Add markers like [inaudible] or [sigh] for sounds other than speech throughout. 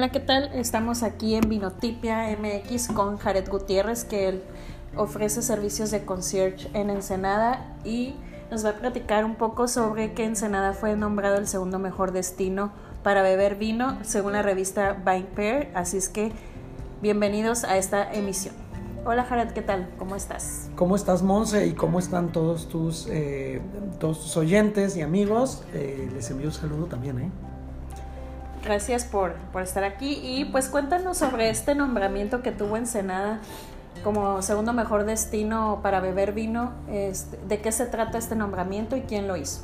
Hola, ¿qué tal? Estamos aquí en Vinotipia MX con Jared Gutiérrez, que él ofrece servicios de concierge en Ensenada y nos va a platicar un poco sobre que Ensenada fue nombrado el segundo mejor destino para beber vino según la revista Vine Pair. Así es que bienvenidos a esta emisión. Hola Jared, ¿qué tal? ¿Cómo estás? ¿Cómo estás, Monse? ¿Y cómo están todos tus, eh, todos tus oyentes y amigos? Eh, les envío un saludo también, ¿eh? Gracias por, por estar aquí y pues cuéntanos sobre este nombramiento que tuvo Ensenada como segundo mejor destino para beber vino. Este, ¿De qué se trata este nombramiento y quién lo hizo?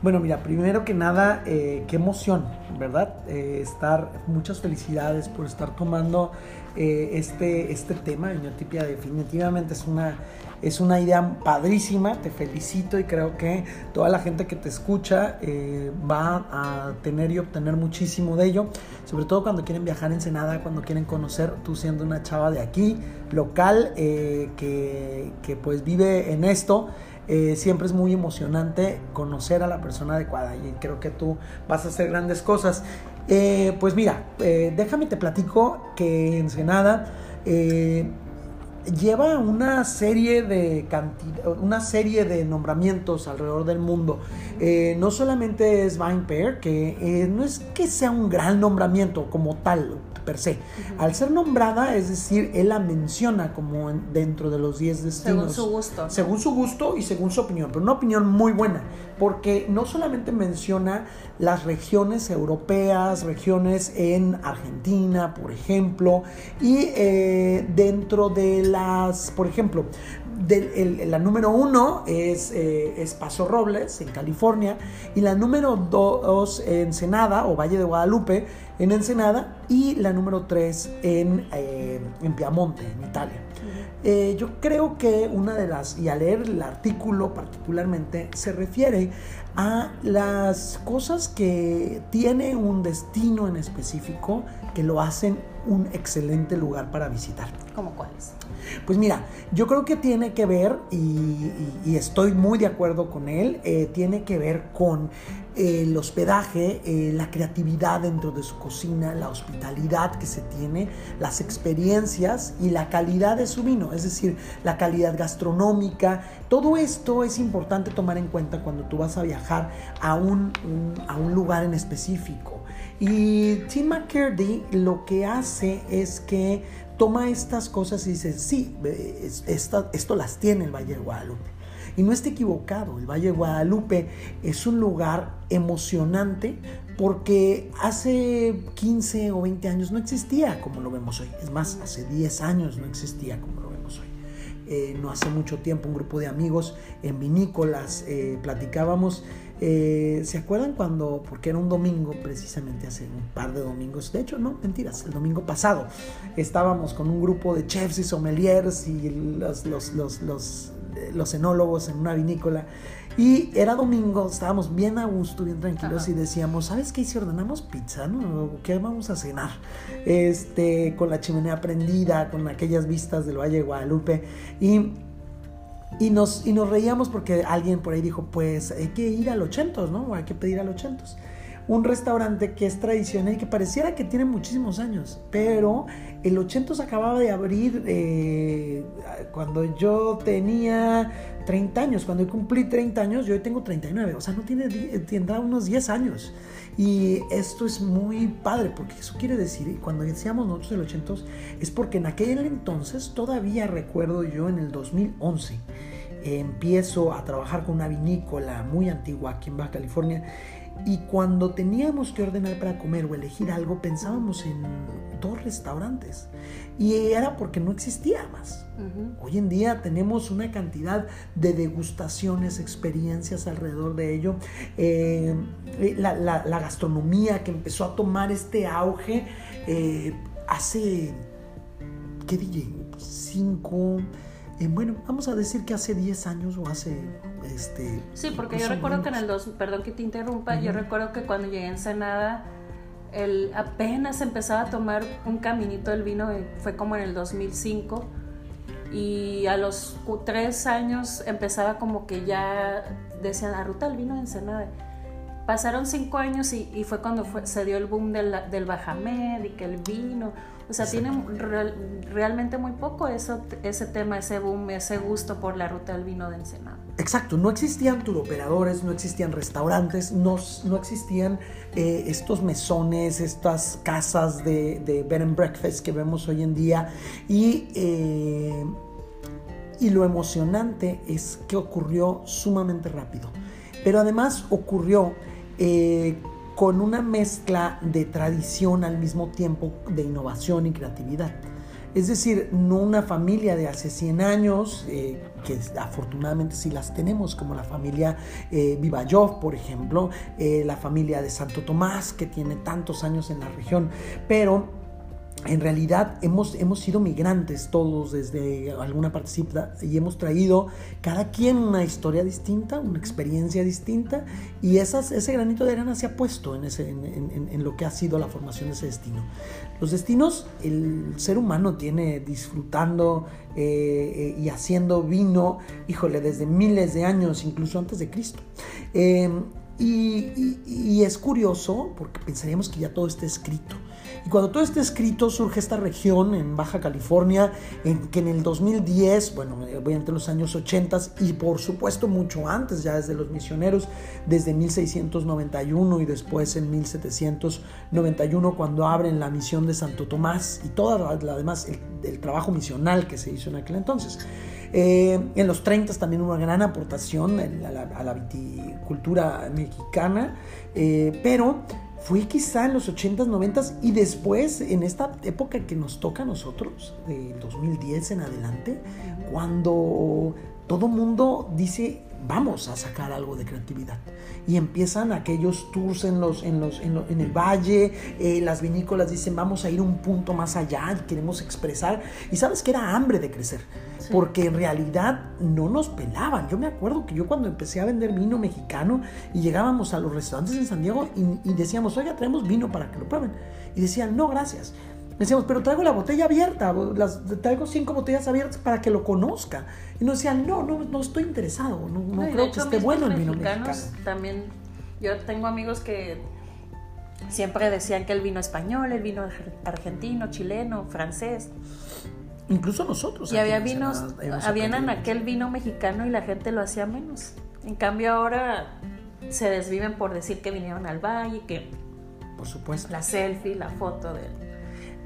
Bueno, mira, primero que nada, eh, qué emoción, ¿verdad? Eh, estar, muchas felicidades por estar tomando eh, este, este tema. Vinotipia definitivamente es una, es una idea padrísima, te felicito y creo que toda la gente que te escucha va a tener y obtener muchísimo de ello, sobre todo cuando quieren viajar en Senada, cuando quieren conocer, tú siendo una chava de aquí, local, que, que pues vive en esto. Eh, siempre es muy emocionante conocer a la persona adecuada y creo que tú vas a hacer grandes cosas. Eh, pues mira, eh, déjame te platico que Ensenada lleva una serie de una serie de nombramientos alrededor del mundo. no solamente es Vine Pair, que no es que sea un gran nombramiento como tal, per se. Al ser nombrada, es decir, él la menciona como dentro de los 10 destinos. Según su gusto. Según su gusto y según su opinión, pero una opinión muy buena, porque no solamente menciona las regiones europeas, regiones en Argentina, por ejemplo, y eh, dentro de las, por ejemplo, la número uno es, eh, es, Paso Robles, en California, y la número dos, Ensenada, o Valle de Guadalupe, en Ensenada, y la número tres en, eh, en Piamonte, en Italia. Eh, yo creo que una de las, y al leer el artículo particularmente, se refiere a las cosas que tiene un destino en específico que lo hacen un excelente lugar para visitar. ¿Cómo cuáles? Pues mira, yo creo que tiene que ver, y, estoy muy de acuerdo con él, eh, tiene que ver con eh, el hospedaje, eh, la creatividad dentro de su cocina, la hospitalidad que se tiene, las experiencias y la calidad de su vino, es decir, la calidad gastronómica. Todo esto es importante tomar en cuenta cuando tú vas a viajar a un, a un lugar en específico. Y Tim McCurdy lo que hace es que toma estas cosas y dice, sí, esto las tiene el Valle de Guadalupe. Y no está equivocado, el Valle de Guadalupe es un lugar emocionante porque hace 15 o 20 años no existía como lo vemos hoy. Es más, hace 10 años no existía como lo vemos hoy. Eh, no hace mucho tiempo un grupo de amigos en vinícolas eh, platicábamos eh, ¿Se acuerdan cuando, porque era un domingo, precisamente hace un par de domingos, de hecho, no, mentiras, el domingo pasado, estábamos con un grupo de chefs y sommeliers y los, los, los, los, los enólogos en una vinícola y era domingo, estábamos bien a gusto, bien tranquilos y decíamos, ¿sabes qué? Si ordenamos pizza, ¿no? ¿Qué vamos a cenar? Este, con la chimenea prendida, con aquellas vistas del Valle de Guadalupe y y nos, y nos reíamos porque alguien por ahí dijo, pues hay que ir al 80, ¿no? Hay que pedir al 80. Un restaurante que es tradicional y que pareciera que tiene muchísimos años, pero el 80 acababa de abrir eh, cuando yo tenía 30 años. Cuando cumplí 30 años, yo hoy tengo 39. O sea, no tiene, tendrá unos 10 años. Y esto es muy padre, porque eso quiere decir, cuando decíamos nosotros el 80, es porque en aquel entonces, todavía recuerdo yo en el 2011, empiezo a trabajar con una vinícola muy antigua aquí en Baja California y cuando teníamos que ordenar para comer o elegir algo, pensábamos en dos restaurantes. Y era porque no existía más. Hoy en día tenemos una cantidad de degustaciones, experiencias alrededor de ello. Eh, la, gastronomía que empezó a tomar este auge eh, hace, ¿qué dije? Cinco bueno, vamos a decir que hace 10 años o hace... Este, sí, porque yo recuerdo que en el 2, perdón que te interrumpa, yo recuerdo que cuando llegué a Ensenada, el, apenas empezaba a tomar un caminito del vino, fue como en el 2005, y a los 3 años empezaba como que ya decían la ruta del vino de Ensenada. Pasaron cinco años y, fue cuando se dio el boom del, del Bajamed y que el vino. O sea, tiene realmente muy poco eso, ese tema, ese boom, ese gusto por la ruta del vino de Ensenada. Exacto, no existían turoperadores, no existían restaurantes, no, no existían eh, estos mesones, estas casas de, de, bed and breakfast que vemos hoy en día. Y, eh, y lo emocionante es que ocurrió sumamente rápido. Pero además ocurrió eh, con una mezcla de tradición al mismo tiempo de innovación y creatividad. Es decir, no una familia de hace 100 años, eh, que afortunadamente sí las tenemos, como la familia eh, Vivayov, por ejemplo, eh, la familia de Santo Tomás, que tiene tantos años en la región, pero en realidad hemos, hemos sido migrantes todos desde alguna participa y hemos traído cada quien una historia distinta, una experiencia distinta y esas, ese granito de arena se ha puesto en, ese, en, en, lo que ha sido la formación de ese destino. Los destinos, el ser humano tiene disfrutando eh, eh, y haciendo vino, híjole, desde miles de años, incluso antes de Cristo. Eh, y, y es curioso porque pensaríamos que ya todo está escrito. Y cuando todo este escrito surge esta región en Baja California, en que en el 2010, bueno, voy entre los años 80 y por supuesto mucho antes, ya desde los misioneros, desde 1691 y después en 1791 cuando abren la misión de Santo Tomás y toda la, además el, trabajo misional que se hizo en aquel entonces. Eh, en los 30 también una gran aportación a la, viticultura mexicana, eh, pero fue quizá en los 80s, 90s y después en esta época que nos toca a nosotros, de 2010 en adelante, cuando todo mundo dice, vamos a sacar algo de creatividad. Y empiezan aquellos tours en, los, en, los, en, el valle, eh, las vinícolas dicen, vamos a ir un punto más allá, queremos expresar. Y sabes que era hambre de crecer porque en realidad no nos pelaban. Yo me acuerdo que yo cuando empecé a vender vino mexicano y llegábamos a los restaurantes en San Diego y, decíamos, oiga, traemos vino para que lo prueben. Y decían, no, gracias. Decíamos, pero traigo la botella abierta, las, traigo cinco botellas abiertas para que lo conozca. Y nos decían, no, no, no estoy interesado, no, no, creo que esté bueno el vino mexicano. También, yo tengo amigos que siempre decían que el vino español, el vino argentino, chileno, francés. Incluso nosotros. Y había vinos, habían aquel vino mexicano y la gente lo hacía menos. En cambio ahora se desviven por decir que vinieron al valle, que por supuesto. La selfie, la foto del,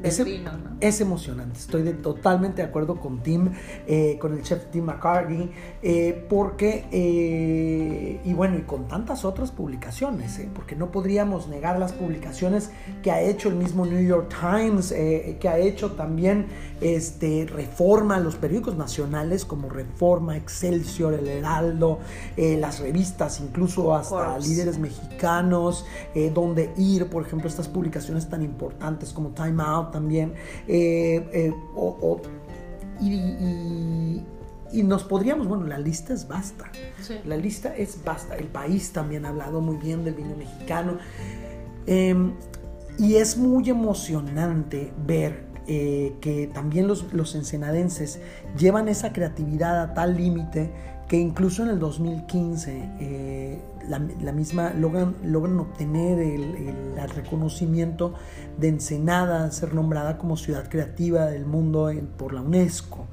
es, emocionante, estoy de, totalmente de acuerdo con Tim, eh, con el chef Tim McCarthy, eh, porque, eh, y bueno, y con tantas otras publicaciones, porque no podríamos negar las publicaciones que ha hecho el mismo New York Times, que ha hecho también este, Reforma, los periódicos nacionales como Reforma, Excelsior, El Heraldo, las revistas, incluso hasta líderes mexicanos, donde ir, por ejemplo, estas publicaciones tan importantes como Time Out, también. Eh, eh, y, nos podríamos, bueno, la lista es basta. La lista es basta. El país también ha hablado muy bien del vino mexicano. Em, y es muy emocionante ver eh, que también los, los ensenadenses llevan esa creatividad a tal límite que incluso en el 2015 eh, la, misma logran, logran obtener el, reconocimiento de Ensenada, ser nombrada como ciudad creativa del mundo por la UNESCO.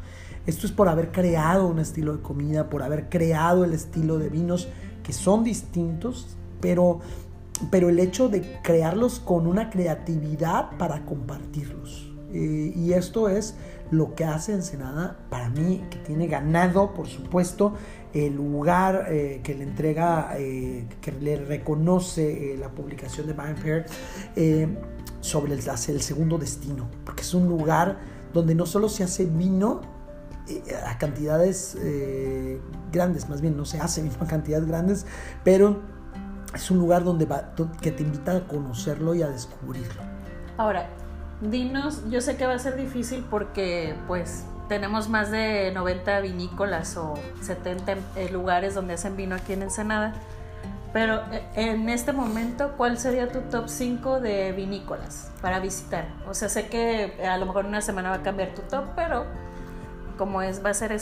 Esto es por haber creado un estilo de comida, por haber creado el estilo de vinos que son distintos, pero, pero el hecho de crearlos con una creatividad para compartirlos. Eh, y esto es lo que hace Ensenada para mí, que tiene ganado, por supuesto, el lugar eh, que le entrega, eh, que le reconoce la publicación de Vampire sobre el, el, segundo destino, porque es un lugar donde no solo se hace vino a cantidades grandes, más bien no se hace vino a cantidades grandes, pero es un lugar donde que te invita a conocerlo y a descubrirlo. Ahora, dinos, yo sé que va a ser difícil porque pues tenemos más de 90 vinícolas o 70 eh, lugares donde hacen vino aquí en Ensenada. Pero eh, en este momento, ¿cuál sería tu top 5 de vinícolas para visitar? O sea, sé que a lo mejor en una semana va a cambiar tu top, pero como es, va a ser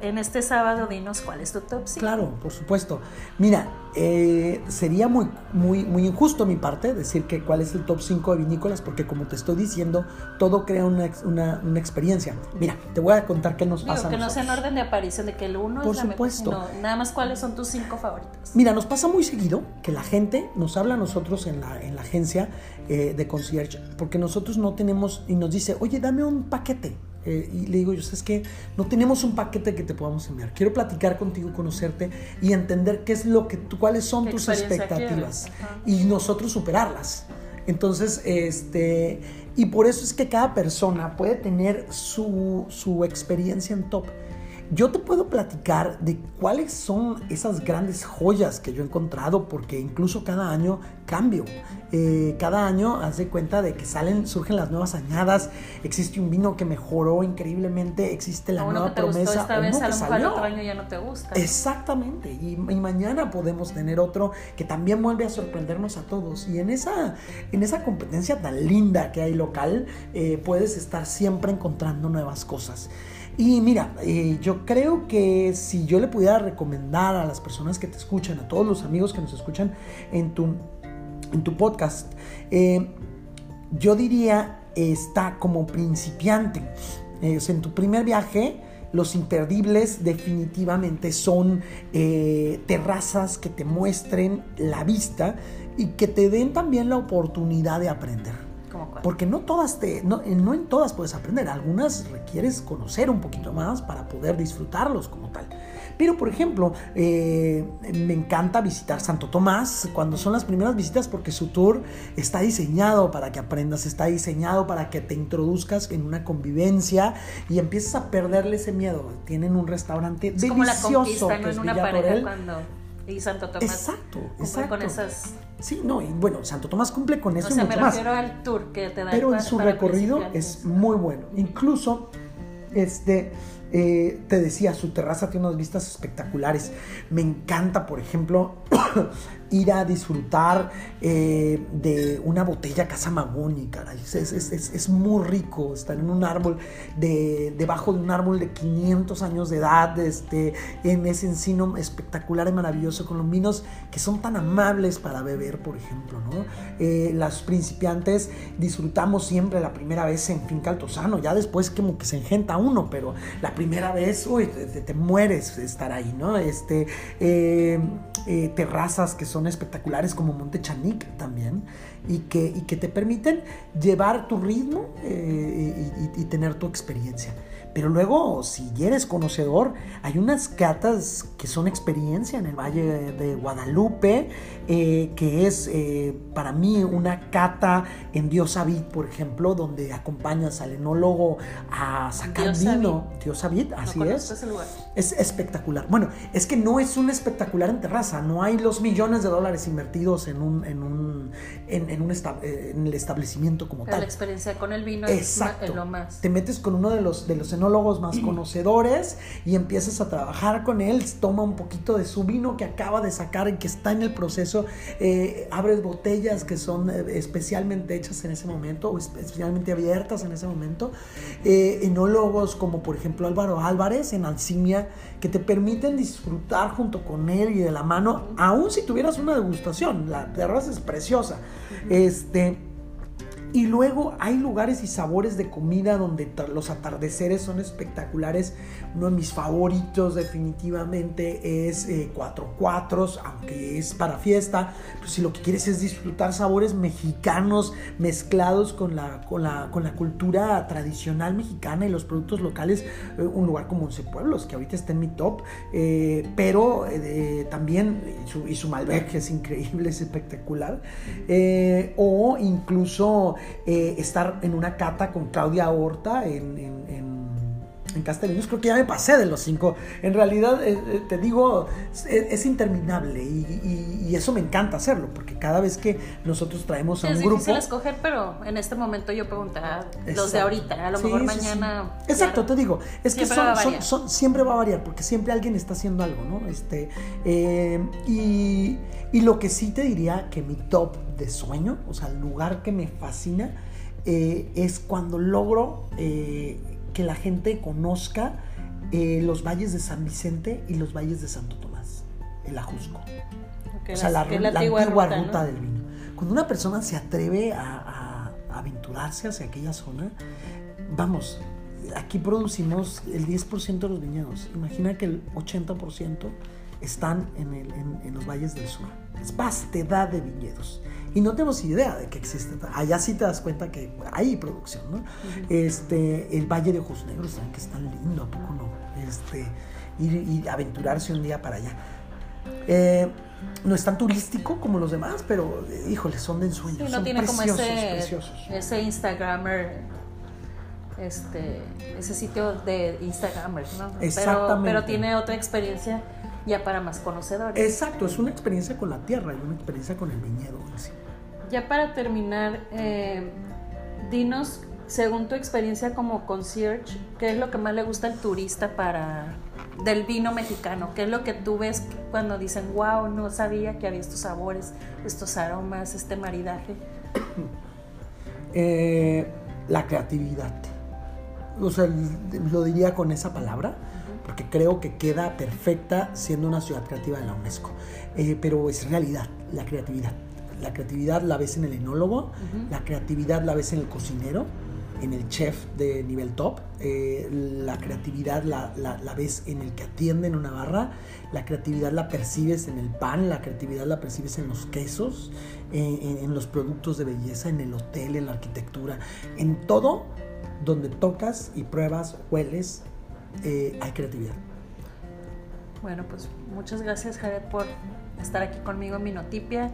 en este sábado, dinos cuál es tu top 5. Claro, por supuesto. Mira, eh, sería muy, muy, muy injusto mi parte decir que cuál es el top 5 de vinícolas, porque como te estoy diciendo, todo crea una, una, una experiencia. Mira, te voy a contar qué nos pasa. Que no sea en orden de aparición, de que el uno por es supuesto. Mejor, nada más cuáles son tus cinco favoritos. Mira, nos pasa muy seguido que la gente nos habla a nosotros en la, en la agencia eh, de concierge, porque nosotros no tenemos, y nos dice, oye, dame un paquete eh, y le digo, yo sabes que no tenemos un paquete que te podamos enviar. Quiero platicar contigo, conocerte y entender qué es lo que cuáles son tus expectativas y nosotros superarlas. Entonces, este, y por eso es que cada persona puede tener su, su experiencia en top. Yo te puedo platicar de cuáles son esas grandes joyas que yo he encontrado, porque incluso cada año cambio. Eh, cada año haz de cuenta de que salen, surgen las nuevas añadas, existe un vino que mejoró increíblemente, existe la nueva promesa. esta vez, a lo mejor otro año ya no te gusta. Exactamente, y, mañana podemos tener otro que también vuelve a sorprendernos a todos. Y en esa, en esa competencia tan linda que hay local, eh, puedes estar siempre encontrando nuevas cosas. Y mira, eh, yo creo que si yo le pudiera recomendar a las personas que te escuchan, a todos los amigos que nos escuchan en tu, en tu podcast, eh, yo diría está como principiante. Eh, en tu primer viaje, los imperdibles definitivamente son terrazas que te muestren la vista y que te den también la oportunidad de aprender. Porque no todas te, no, no, en todas puedes aprender, algunas requieres conocer un poquito más para poder disfrutarlos como tal. Pero por ejemplo, eh, me encanta visitar Santo Tomás cuando son las primeras visitas porque su tour está diseñado para que aprendas, está diseñado para que te introduzcas en una convivencia y empieces a perderle ese miedo. Tienen un restaurante es delicioso. Como la conquista, no en una pareja cuando y Santo Tomás. Exacto, exacto. con esas. Sí, no, y bueno, Santo Tomás cumple con eso o sea, y mucho me refiero al tour que te da Pero en su recorrido es muy bueno. Incluso, este, eh, te decía, su terraza tiene unas vistas espectaculares. Me encanta, por ejemplo, ir a disfrutar eh, de una botella Casa Mamoni, caray. Es, muy rico estar en un árbol, de, debajo de un árbol de 500 años de edad, este, en ese encino espectacular y maravilloso, con los vinos que son tan amables para beber, por ejemplo. ¿no? Eh, las principiantes disfrutamos siempre la primera vez en Finca Altozano, ya después como que se engenta uno, pero la primera vez, uy, te, mueres estar ahí, ¿no? Este, eh, terrazas que son espectaculares como Monte Chanic también y que, y que te permiten llevar tu ritmo eh, y, tener tu experiencia. Pero luego, si eres conocedor, hay unas catas que son experiencia en el Valle de Guadalupe, eh, que es eh, para mí una cata en Diosa Vid, por ejemplo, donde acompañas al enólogo a sacar vino. Diosa Vid, así es. Es espectacular. Bueno, es que no es un espectacular en terraza, no hay los millones de dólares invertidos en un, en un, en, un eh, en el establecimiento como tal. La experiencia con el vino Exacto. es lo más. Te metes con uno de los, de los enólogos más conocedores y empiezas a trabajar con él, toma un poquito de su vino que acaba de sacar y que está en el proceso, eh, abres botellas que son eh, especialmente hechas en ese momento o especialmente abiertas en ese momento, enólogos como por ejemplo Álvaro Álvarez en Alcimia que te permiten disfrutar junto con él y de la mano, aun si tuvieras una degustación, la terraza es preciosa. Este, y luego hay lugares y sabores de comida donde los atardeceres son espectaculares. Uno de mis favoritos definitivamente es eh, Cuatro Cuatros, aunque es para fiesta. Pues si lo que quieres es disfrutar sabores mexicanos mezclados con la, con la, con la cultura tradicional mexicana y los productos locales, eh, un lugar como Once Pueblos, que ahorita está en mi top, eh, pero también, y su, y su Malbec es increíble, es espectacular. o incluso eh, estar en una cata con Claudia Horta en, en, en, Creo que ya me pasé de los cinco. En realidad, eh, eh, te digo, es, interminable y, eso me encanta hacerlo, porque cada vez que nosotros traemos a un grupo... Es difícil escoger, pero en este momento yo preguntaba los de ahorita, a lo mejor mañana... Exacto, te digo, es que son, siempre va a variar, porque siempre alguien está haciendo algo, ¿no? Este, y, y lo que sí te diría que mi top de sueño, o sea, el lugar que me fascina, eh, es cuando logro eh, que la gente conozca eh, los valles de San Vicente y los valles de Santo Tomás, el Ajusco. Ok, o sea, la, es la antigua, ruta, ¿no? del vino. Cuando una persona se atreve a, a- a aventurarse hacia aquella zona, vamos, aquí producimos el 10% de los viñedos. Imagina que el 80% están en, el- en- en los valles del sur. Es vastedad de viñedos. Y no tenemos idea de que existe. Allá sí te das cuenta que hay producción, ¿no? este, el Valle de Ojos Negros también, que es tan lindo, ¿a poco no? Este, ir, ir a aventurarse un día para allá. Eh, no es tan turístico como los demás, pero eh, híjole, son de ensueño. Sí, no son tiene como ese, preciosos. ese Instagrammer, este, ese sitio de Instagrammer, ¿no? Pero, Exactamente. pero tiene otra experiencia ya para más conocedores. Exacto, es una experiencia con la tierra y una experiencia con el viñedo en sí. Ya para terminar, eh, dinos, según tu experiencia como concierge, ¿qué es lo que más le gusta al turista para del vino mexicano? ¿Qué es lo que tú ves cuando dicen, wow, no sabía que había estos sabores, estos aromas, este maridaje? [clears throat] Eh, la creatividad. O sea, lo diría con esa palabra, porque creo que queda perfecta siendo una ciudad creativa de la UNESCO. Eh, pero es realidad, la creatividad. La creatividad la ves en el enólogo, la creatividad la ves en el cocinero, en el chef de nivel top, eh, la creatividad la, la- la ves en el que atiende en una barra, la creatividad la percibes en el pan, la creatividad la percibes en los quesos, en- en los productos de belleza, en el hotel, en la arquitectura, en todo donde tocas y pruebas, hueles, eh, hay creatividad. Bueno, pues muchas gracias Jared por estar aquí conmigo en Minotipia.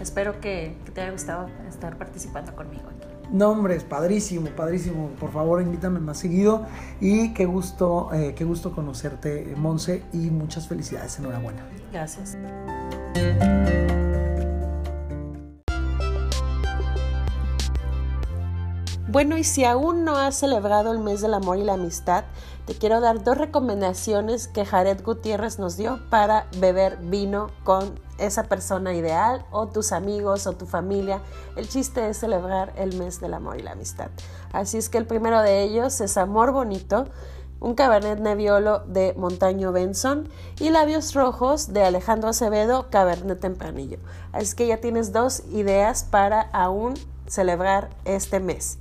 Espero que, que te haya gustado estar participando conmigo aquí. No, hombre, es padrísimo, padrísimo. Por favor, invítame más seguido. Y qué gusto, eh, qué gusto conocerte, Monse, y muchas felicidades. Enhorabuena. Gracias. Bueno, y si aún no has celebrado el mes del amor y la amistad, te quiero dar dos recomendaciones que Jared Gutiérrez nos dio para beber vino con esa persona ideal o tus amigos o tu familia. El chiste es celebrar el mes del amor y la amistad. Así es que el primero de ellos es Amor Bonito, un Cabernet Nebbiolo de Montaño Benson y Labios Rojos de Alejandro Acevedo, Cabernet Tempranillo. Así que ya tienes dos ideas para aún celebrar este mes.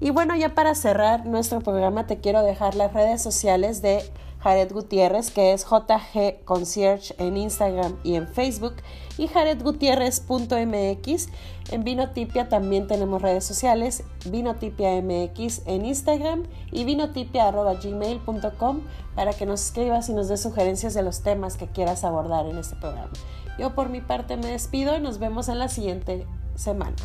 Y bueno, ya para cerrar nuestro programa te quiero dejar las redes sociales de Jared Gutiérrez, que es JG Concierge en Instagram y en Facebook, y jaredgutierrez.mx. En Vinotipia también tenemos redes sociales, Vinotipia MX en Instagram y vinotipia.gmail.com para que nos escribas y nos des sugerencias de los temas que quieras abordar en este programa. Yo por mi parte me despido y nos vemos en la siguiente semana.